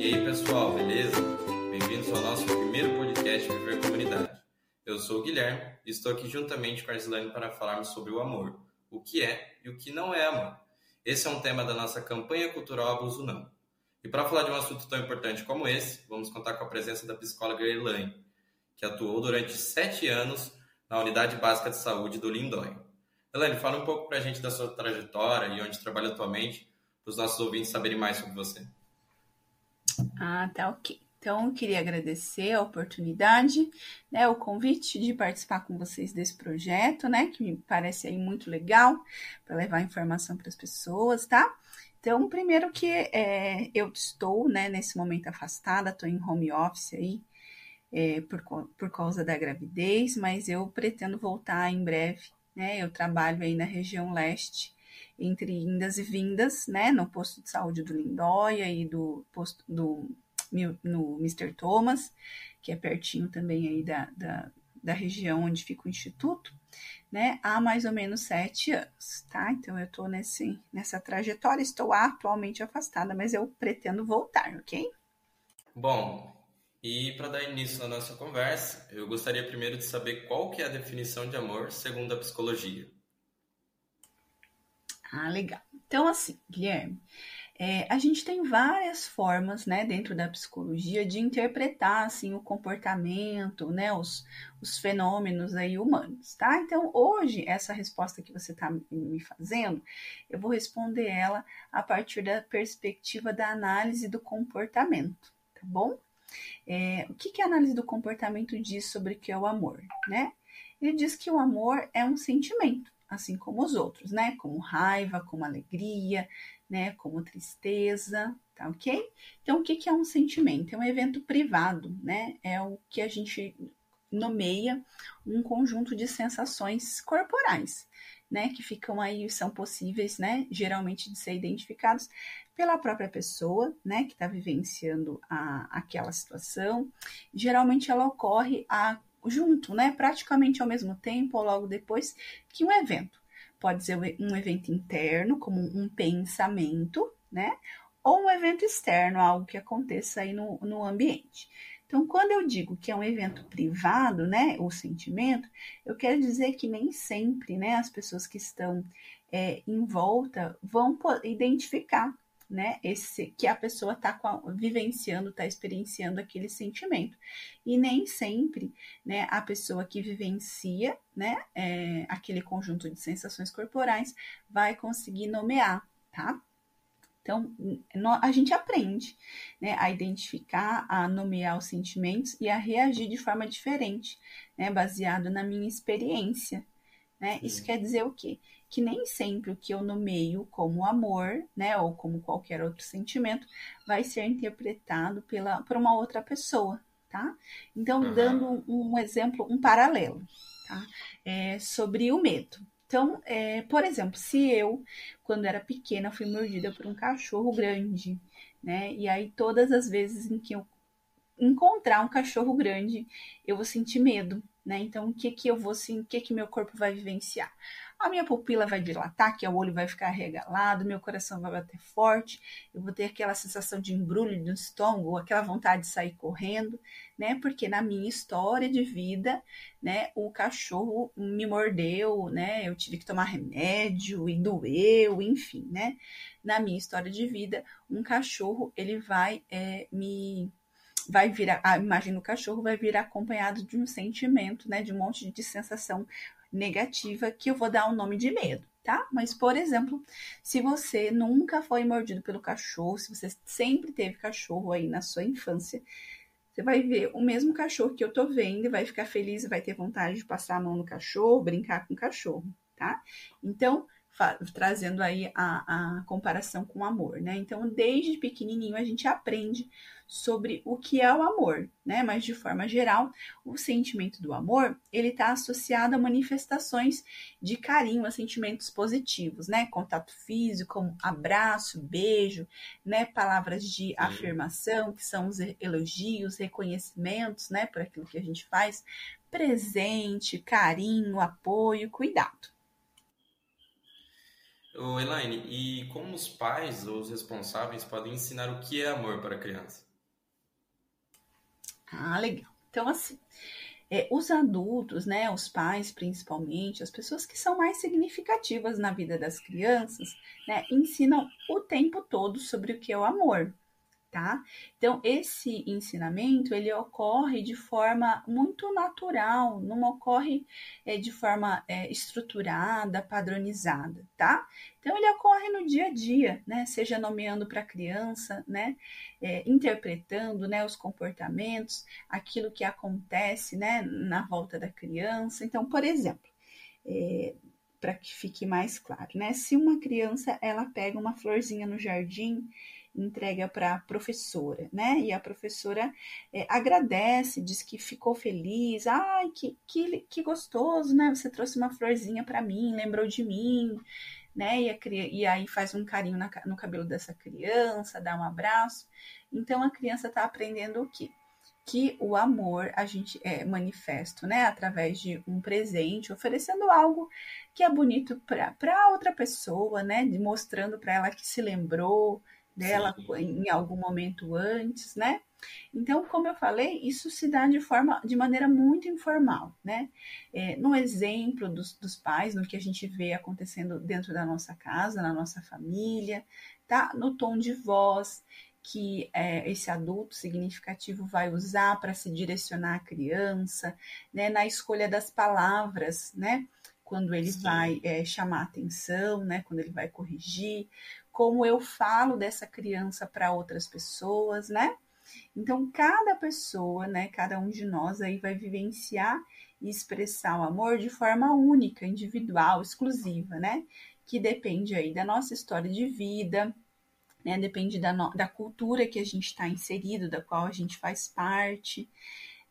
E aí, pessoal, beleza? Bem-vindos ao nosso primeiro podcast Viver Comunidade. Eu sou o Guilherme e estou aqui juntamente com a Islane para falarmos sobre o amor, o que é e o que não é amor. Esse é um tema da nossa campanha cultural Abuso Não. E para falar de um assunto tão importante como esse, vamos contar com a presença da psicóloga Elaine, que atuou durante sete anos na Unidade Básica de Saúde do Lindóia. Elaine, fala um pouco para a gente da sua trajetória e onde trabalha atualmente, para os nossos ouvintes saberem mais sobre você. Ah, tá ok. Então, eu queria agradecer a oportunidade, né, o convite de participar com vocês desse projeto, né, que me parece aí muito legal para levar informação para as pessoas, tá? Então, primeiro que é, eu estou, né, nesse momento afastada, estou em home office aí, é, por, por causa da gravidez, mas eu pretendo voltar em breve, né? Eu trabalho aí na região leste, entre indas e vindas, né? No posto de saúde do Lindóia e do posto do no Mr. Thomas, que é pertinho também aí da, da, da região onde fica o instituto, né? Há mais ou menos sete anos, tá? Então eu tô nesse, nessa trajetória, estou atualmente afastada, mas eu pretendo voltar, ok? Bom, e para dar início na nossa conversa, eu gostaria primeiro de saber qual que é a definição de amor segundo a psicologia. Ah, legal. Então, assim, Guilherme, é, a gente tem várias formas, né, dentro da psicologia de interpretar, assim, o comportamento, né, os, os fenômenos aí humanos, tá? Então, hoje, essa resposta que você está me fazendo, eu vou responder ela a partir da perspectiva da análise do comportamento, tá bom? É, o que, que a análise do comportamento diz sobre o que é o amor, né? Ele diz que o amor é um sentimento, assim como os outros, né? Como raiva, como alegria, né? Como tristeza, tá ok? Então, o que, que é um sentimento? É um evento privado, né? É o que a gente nomeia um conjunto de sensações corporais, né, que ficam aí, são possíveis, né, geralmente de ser identificados pela própria pessoa, né, que está vivenciando a, aquela situação. Geralmente ela ocorre a, junto, né, praticamente ao mesmo tempo ou logo depois que um evento. Pode ser um evento interno, como um pensamento, né, ou um evento externo, algo que aconteça aí no, no ambiente. Então, quando eu digo que é um evento privado, né, o sentimento, eu quero dizer que nem sempre, né, as pessoas que estão é, em volta vão identificar, né, esse que a pessoa está vivenciando, está experienciando aquele sentimento. E nem sempre, né, a pessoa que vivencia, né, é, aquele conjunto de sensações corporais vai conseguir nomear, tá? Então, a gente aprende né, a identificar, a nomear os sentimentos e a reagir de forma diferente, né, baseado na minha experiência. Né? Isso quer dizer o quê? Que nem sempre o que eu nomeio como amor, né, ou como qualquer outro sentimento, vai ser interpretado pela, por uma outra pessoa, tá? Então, uhum. dando um exemplo, um paralelo, tá? É, sobre o medo. Então, é, por exemplo, se eu, quando era pequena, fui mordida por um cachorro grande, né? E aí, todas as vezes em que eu encontrar um cachorro grande, eu vou sentir medo, né? Então, o que que eu vou, o que que meu corpo vai vivenciar? A minha pupila vai dilatar, que o olho vai ficar regalado, meu coração vai bater forte, eu vou ter aquela sensação de embrulho no estômago, aquela vontade de sair correndo, né? Porque na minha história de vida, né, o cachorro me mordeu, né? Eu tive que tomar remédio e doeu, enfim, né? Na minha história de vida, um cachorro ele vai é, me vai vir a, a imagem do cachorro vai vir acompanhado de um sentimento, né, de um monte de sensação negativa que eu vou dar o um nome de medo, tá? Mas, por exemplo, se você nunca foi mordido pelo cachorro, se você sempre teve cachorro aí na sua infância, você vai ver o mesmo cachorro que eu tô vendo e vai ficar feliz, vai ter vontade de passar a mão no cachorro, brincar com o cachorro, tá? Então, trazendo aí a, a comparação com o amor, né? Então, desde pequenininho a gente aprende sobre o que é o amor, né? Mas de forma geral, o sentimento do amor ele está associado a manifestações de carinho, a sentimentos positivos, né? Contato físico, abraço, beijo, né? Palavras de Sim. afirmação, que são os elogios, reconhecimentos, né? Por aquilo que a gente faz, presente, carinho, apoio, cuidado. Ô, Elaine, e como os pais ou os responsáveis podem ensinar o que é amor para a criança? Ah, legal. Então, assim, é, os adultos, né, os pais principalmente, as pessoas que são mais significativas na vida das crianças, né, ensinam o tempo todo sobre o que é o amor tá? Então, esse ensinamento, ele ocorre de forma muito natural, não ocorre é, de forma é, estruturada, padronizada, tá? Então, ele ocorre no dia a dia, né? Seja nomeando para a criança, né? É, interpretando, né? Os comportamentos, aquilo que acontece, né? Na volta da criança. Então, por exemplo, é, para que fique mais claro, né? Se uma criança, ela pega uma florzinha no jardim entrega para a professora, né? E a professora é, agradece, diz que ficou feliz, ai, que, que, que gostoso, né? Você trouxe uma florzinha para mim, lembrou de mim, né? E, a, e aí faz um carinho na, no cabelo dessa criança, dá um abraço. Então a criança está aprendendo o quê? que o amor a gente é manifesto, né, através de um presente, oferecendo algo que é bonito para outra pessoa, né, mostrando para ela que se lembrou, dela em algum momento antes, né? Então, como eu falei, isso se dá de forma, de maneira muito informal, né? É, no exemplo dos, dos pais, no que a gente vê acontecendo dentro da nossa casa, na nossa família, tá? No tom de voz que é, esse adulto significativo vai usar para se direcionar à criança, né? Na escolha das palavras, né? Quando ele Sim. vai é, chamar atenção, né? Quando ele vai corrigir, como eu falo dessa criança para outras pessoas, né? Então, cada pessoa, né, cada um de nós aí vai vivenciar e expressar o amor de forma única, individual, exclusiva, né? Que depende aí da nossa história de vida, né? Depende da, no, da cultura que a gente está inserido, da qual a gente faz parte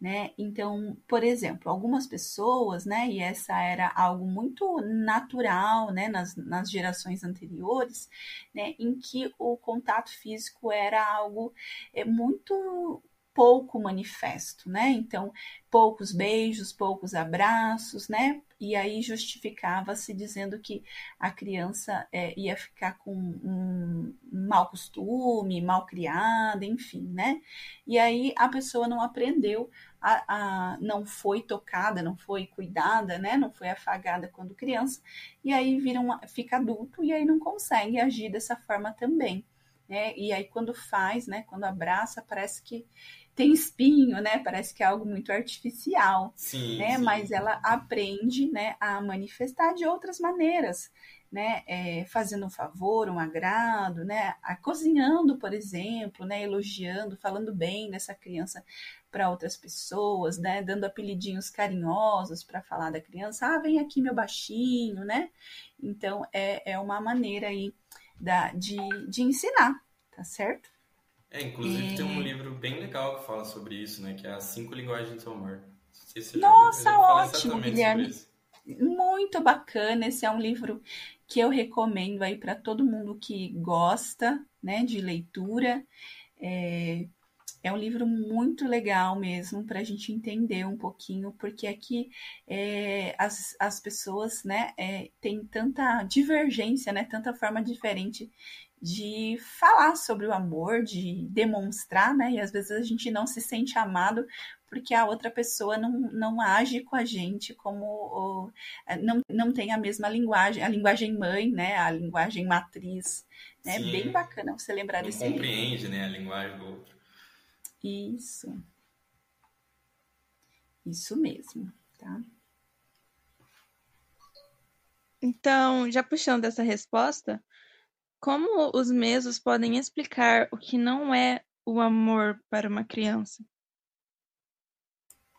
né? Então, por exemplo, algumas pessoas, né, e essa era algo muito natural, né, nas, nas gerações anteriores, né, em que o contato físico era algo é, muito pouco manifesto, né? Então, poucos beijos, poucos abraços, né? E aí justificava-se dizendo que a criança é, ia ficar com um mau costume, mal criada, enfim, né? E aí a pessoa não aprendeu a, a, não foi tocada, não foi cuidada, né? Não foi afagada quando criança, e aí vira uma, fica adulto e aí não consegue agir dessa forma também. Né? E aí quando faz, né? Quando abraça, parece que tem espinho, né? Parece que é algo muito artificial, sim, né? Sim. Mas ela aprende, né, a manifestar de outras maneiras, né? É, fazendo um favor, um agrado, né? A, cozinhando, por exemplo, né? Elogiando, falando bem dessa criança para outras pessoas, né? Dando apelidinhos carinhosos para falar da criança. Ah, vem aqui meu baixinho, né? Então é, é uma maneira aí da, de, de ensinar, tá certo? É, inclusive é... tem um livro bem legal que fala sobre isso, né? Que é As Cinco Linguagens do Amor. Se Nossa, viu, ótimo, Guilherme. Muito bacana. Esse é um livro que eu recomendo aí para todo mundo que gosta, né, de leitura. É, é um livro muito legal mesmo para a gente entender um pouquinho, porque aqui é, as, as pessoas né, é, têm tanta divergência, né, tanta forma diferente de falar sobre o amor, de demonstrar, né? E às vezes a gente não se sente amado porque a outra pessoa não, não age com a gente como não, não tem a mesma linguagem, a linguagem mãe, né? A linguagem matriz, né? Sim, Bem bacana você lembrar não desse compreende, livro. né? A linguagem do outro. Isso. Isso mesmo, tá? Então, já puxando essa resposta, como os mesos podem explicar o que não é o amor para uma criança?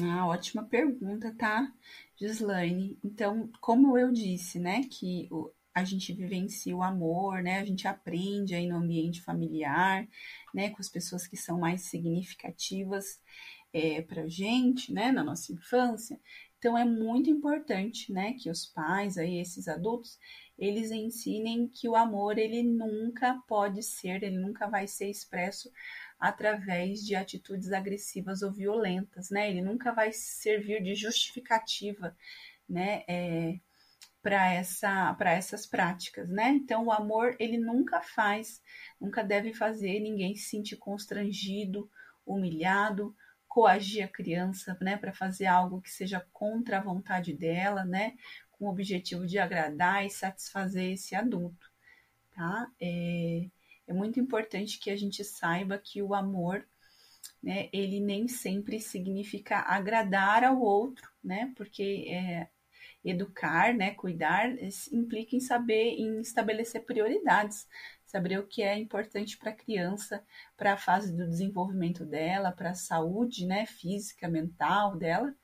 Ah, ótima pergunta, tá, Gislaine? Então, como eu disse, né, que a gente vivencia o amor, né, a gente aprende aí no ambiente familiar, né, com as pessoas que são mais significativas é, para gente, né, na nossa infância. Então, é muito importante, né, que os pais, aí, esses adultos, eles ensinem que o amor ele nunca pode ser, ele nunca vai ser expresso através de atitudes agressivas ou violentas, né? Ele nunca vai servir de justificativa, né? É, para essa para essas práticas, né? Então o amor ele nunca faz, nunca deve fazer ninguém se sentir constrangido, humilhado coagir a criança, né, para fazer algo que seja contra a vontade dela, né, com o objetivo de agradar e satisfazer esse adulto, tá? É, é muito importante que a gente saiba que o amor, né, ele nem sempre significa agradar ao outro, né, porque é, educar, né, cuidar, implica em saber, em estabelecer prioridades, saber o que é importante para a criança, para a fase do desenvolvimento dela, para a saúde, né, física, mental dela,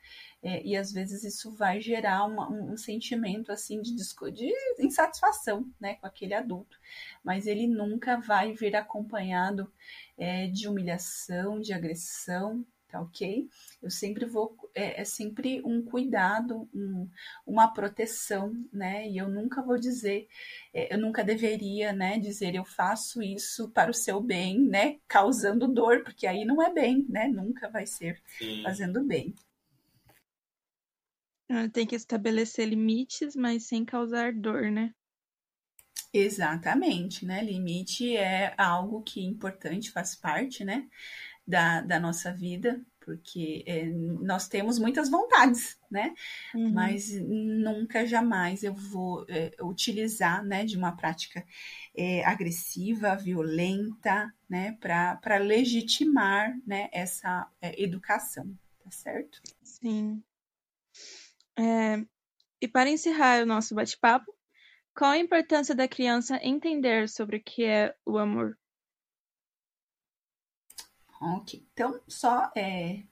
é, e às vezes isso vai gerar uma, um, sentimento assim de, de insatisfação, né, com aquele adulto, mas ele nunca vai vir acompanhado é, de humilhação, de agressão, tá ok? Eu sempre vou, é, é sempre um cuidado, um, uma proteção, né? E eu nunca vou dizer, é, eu nunca deveria, né, dizer eu faço isso para o seu bem, né, causando dor, porque aí não é bem, né? Nunca vai ser Sim. fazendo bem. Ah, tem que estabelecer limites, mas sem causar dor, né? Exatamente, né? Limite é algo que é importante, faz parte, né? da, da nossa vida, porque é, nós temos muitas vontades, né? Uhum. Mas nunca, jamais eu vou é, utilizar, né, de uma prática é, agressiva, violenta, né, para legitimar, né, essa é, educação, tá certo? Sim. É, e para encerrar o nosso bate-papo, qual a importância da criança entender sobre o que é o amor? Ok, então só é,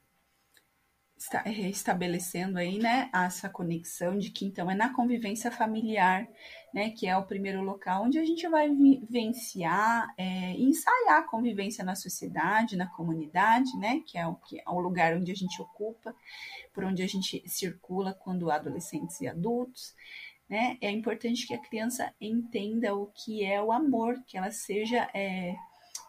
está, estabelecendo aí, né, essa conexão de que então é na convivência familiar, né, que é o primeiro local onde a gente vai vivenciar é, ensaiar a convivência na sociedade, na comunidade, né, que é o, que é o lugar onde a gente ocupa, por onde a gente circula quando adolescentes e adultos. Né, é importante que a criança entenda o que é o amor, que ela seja é,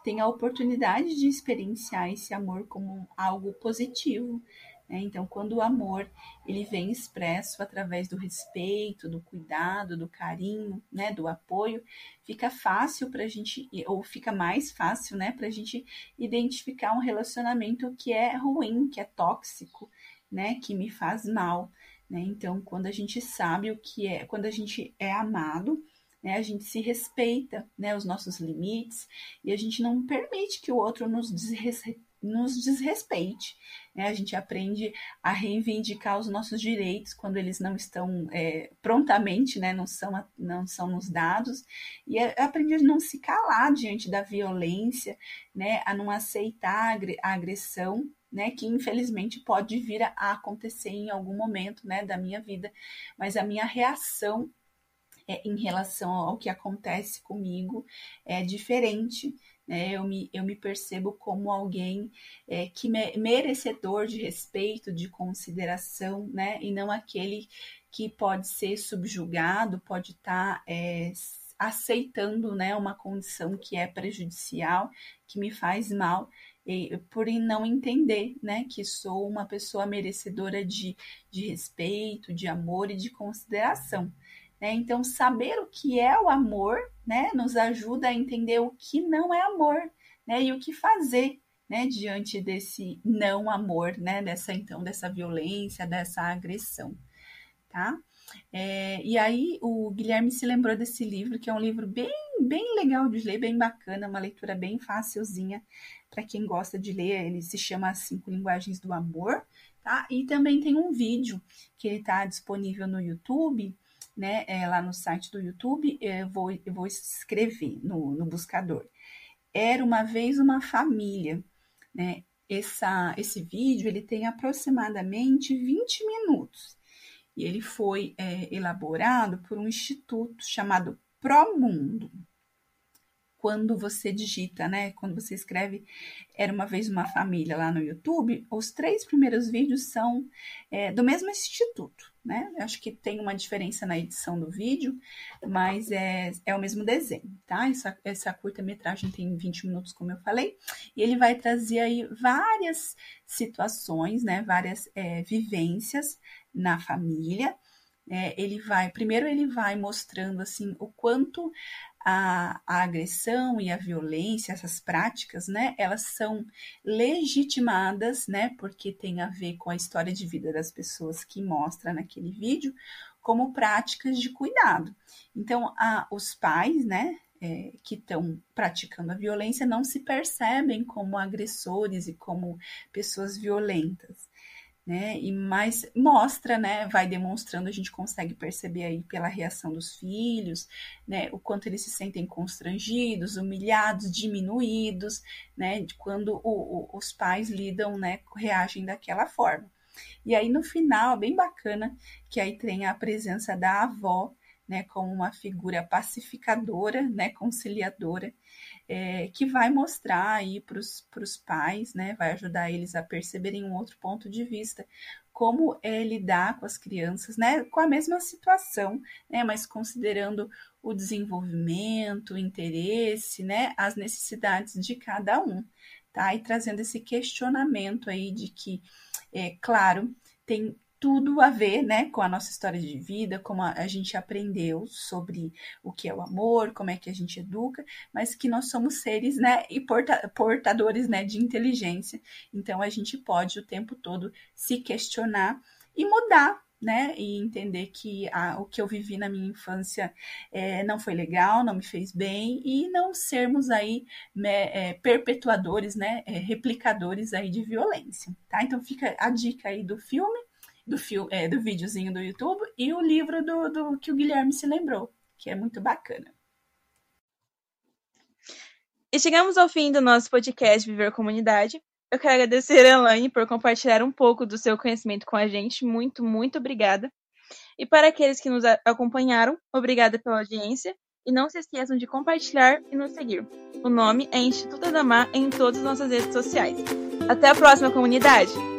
tem a oportunidade de experienciar esse amor como algo positivo. Né? Então, quando o amor ele vem expresso através do respeito, do cuidado, do carinho, né, do apoio, fica fácil para a gente, ou fica mais fácil, né, para a gente identificar um relacionamento que é ruim, que é tóxico, né, que me faz mal. Né? Então, quando a gente sabe o que é, quando a gente é amado, né? A gente se respeita, né? Os nossos limites e a gente não permite que o outro nos, desrespeite, nos desrespeite. Né? A gente aprende a reivindicar os nossos direitos quando eles não estão é, prontamente, né? Não são, não são nos dados e aprende a não se calar diante da violência, né? A não aceitar a agressão né, que infelizmente pode vir a acontecer em algum momento, né, da minha vida, mas a minha reação é, em relação ao que acontece comigo é diferente. Né? Eu, me, eu me percebo como alguém é, que me, merecedor de respeito, de consideração, né? e não aquele que pode ser subjugado, pode estar. Tá, é, aceitando né, uma condição que é prejudicial, que me faz mal, e, por não entender né, que sou uma pessoa merecedora de, de respeito, de amor e de consideração. Né? Então, saber o que é o amor né, nos ajuda a entender o que não é amor né, e o que fazer né, diante desse não amor, né, dessa então dessa violência, dessa agressão, tá? É, e aí o Guilherme se lembrou desse livro, que é um livro bem, bem legal de ler, bem bacana, uma leitura bem facilzinha para quem gosta de ler. Ele se chama As Cinco Linguagens do Amor, tá? E também tem um vídeo que ele está disponível no YouTube, né, é, lá no site do YouTube, eu vou, eu vou escrever no, no buscador. Era uma vez uma família, né? Essa, esse vídeo ele tem aproximadamente 20 minutos e ele foi é, elaborado por um instituto chamado Promundo quando você digita, né? Quando você escreve Era uma vez uma família lá no YouTube, os três primeiros vídeos são é, do mesmo instituto, né? Acho que tem uma diferença na edição do vídeo, mas é, é o mesmo desenho, tá? Essa, essa curta-metragem tem 20 minutos, como eu falei, e ele vai trazer aí várias situações, né? Várias é, vivências na família. É, ele vai, primeiro ele vai mostrando assim o quanto a, a, agressão e a violência, essas práticas, né, elas são legitimadas, né, porque tem a ver com a história de vida das pessoas que mostra naquele vídeo, como práticas de cuidado. Então, a, os pais, né, é, que estão praticando a violência não se percebem como agressores e como pessoas violentas né? E mais mostra, né? Vai demonstrando, a gente consegue perceber aí pela reação dos filhos, né? O quanto eles se sentem constrangidos, humilhados, diminuídos, né? De quando o, o, os pais lidam, né? Reagem daquela forma. E aí no final, bem bacana, que aí tem a presença da avó, né? Como uma figura pacificadora, né? Conciliadora é, que vai mostrar aí para os pais, né, vai ajudar eles a perceberem um outro ponto de vista, como é lidar com as crianças, né, com a mesma situação, né, mas considerando o desenvolvimento, o interesse, né, as necessidades de cada um, tá, e trazendo esse questionamento aí de que, é claro, tem tudo a ver, né, com a nossa história de vida, como a, a, gente aprendeu sobre o que é o amor, como é que a gente educa, mas que nós somos seres, né, e porta, portadores, né, de inteligência. Então a gente pode o tempo todo se questionar e mudar, né, e entender que o que eu vivi na minha infância é, não foi legal, não me fez bem e não sermos aí né, é, perpetuadores, né, é, replicadores aí de violência, tá? Então fica a dica aí do filme do, fio, é, do videozinho do YouTube e o livro do, do que o Guilherme se lembrou, que é muito bacana. E chegamos ao fim do nosso podcast Viver Comunidade. Eu quero agradecer a Elaine por compartilhar um pouco do seu conhecimento com a gente. Muito, muito obrigada. E para aqueles que nos acompanharam, obrigada pela audiência. E não se esqueçam de compartilhar e nos seguir. O nome é Instituto Adamar em todas as nossas redes sociais. Até a próxima, comunidade!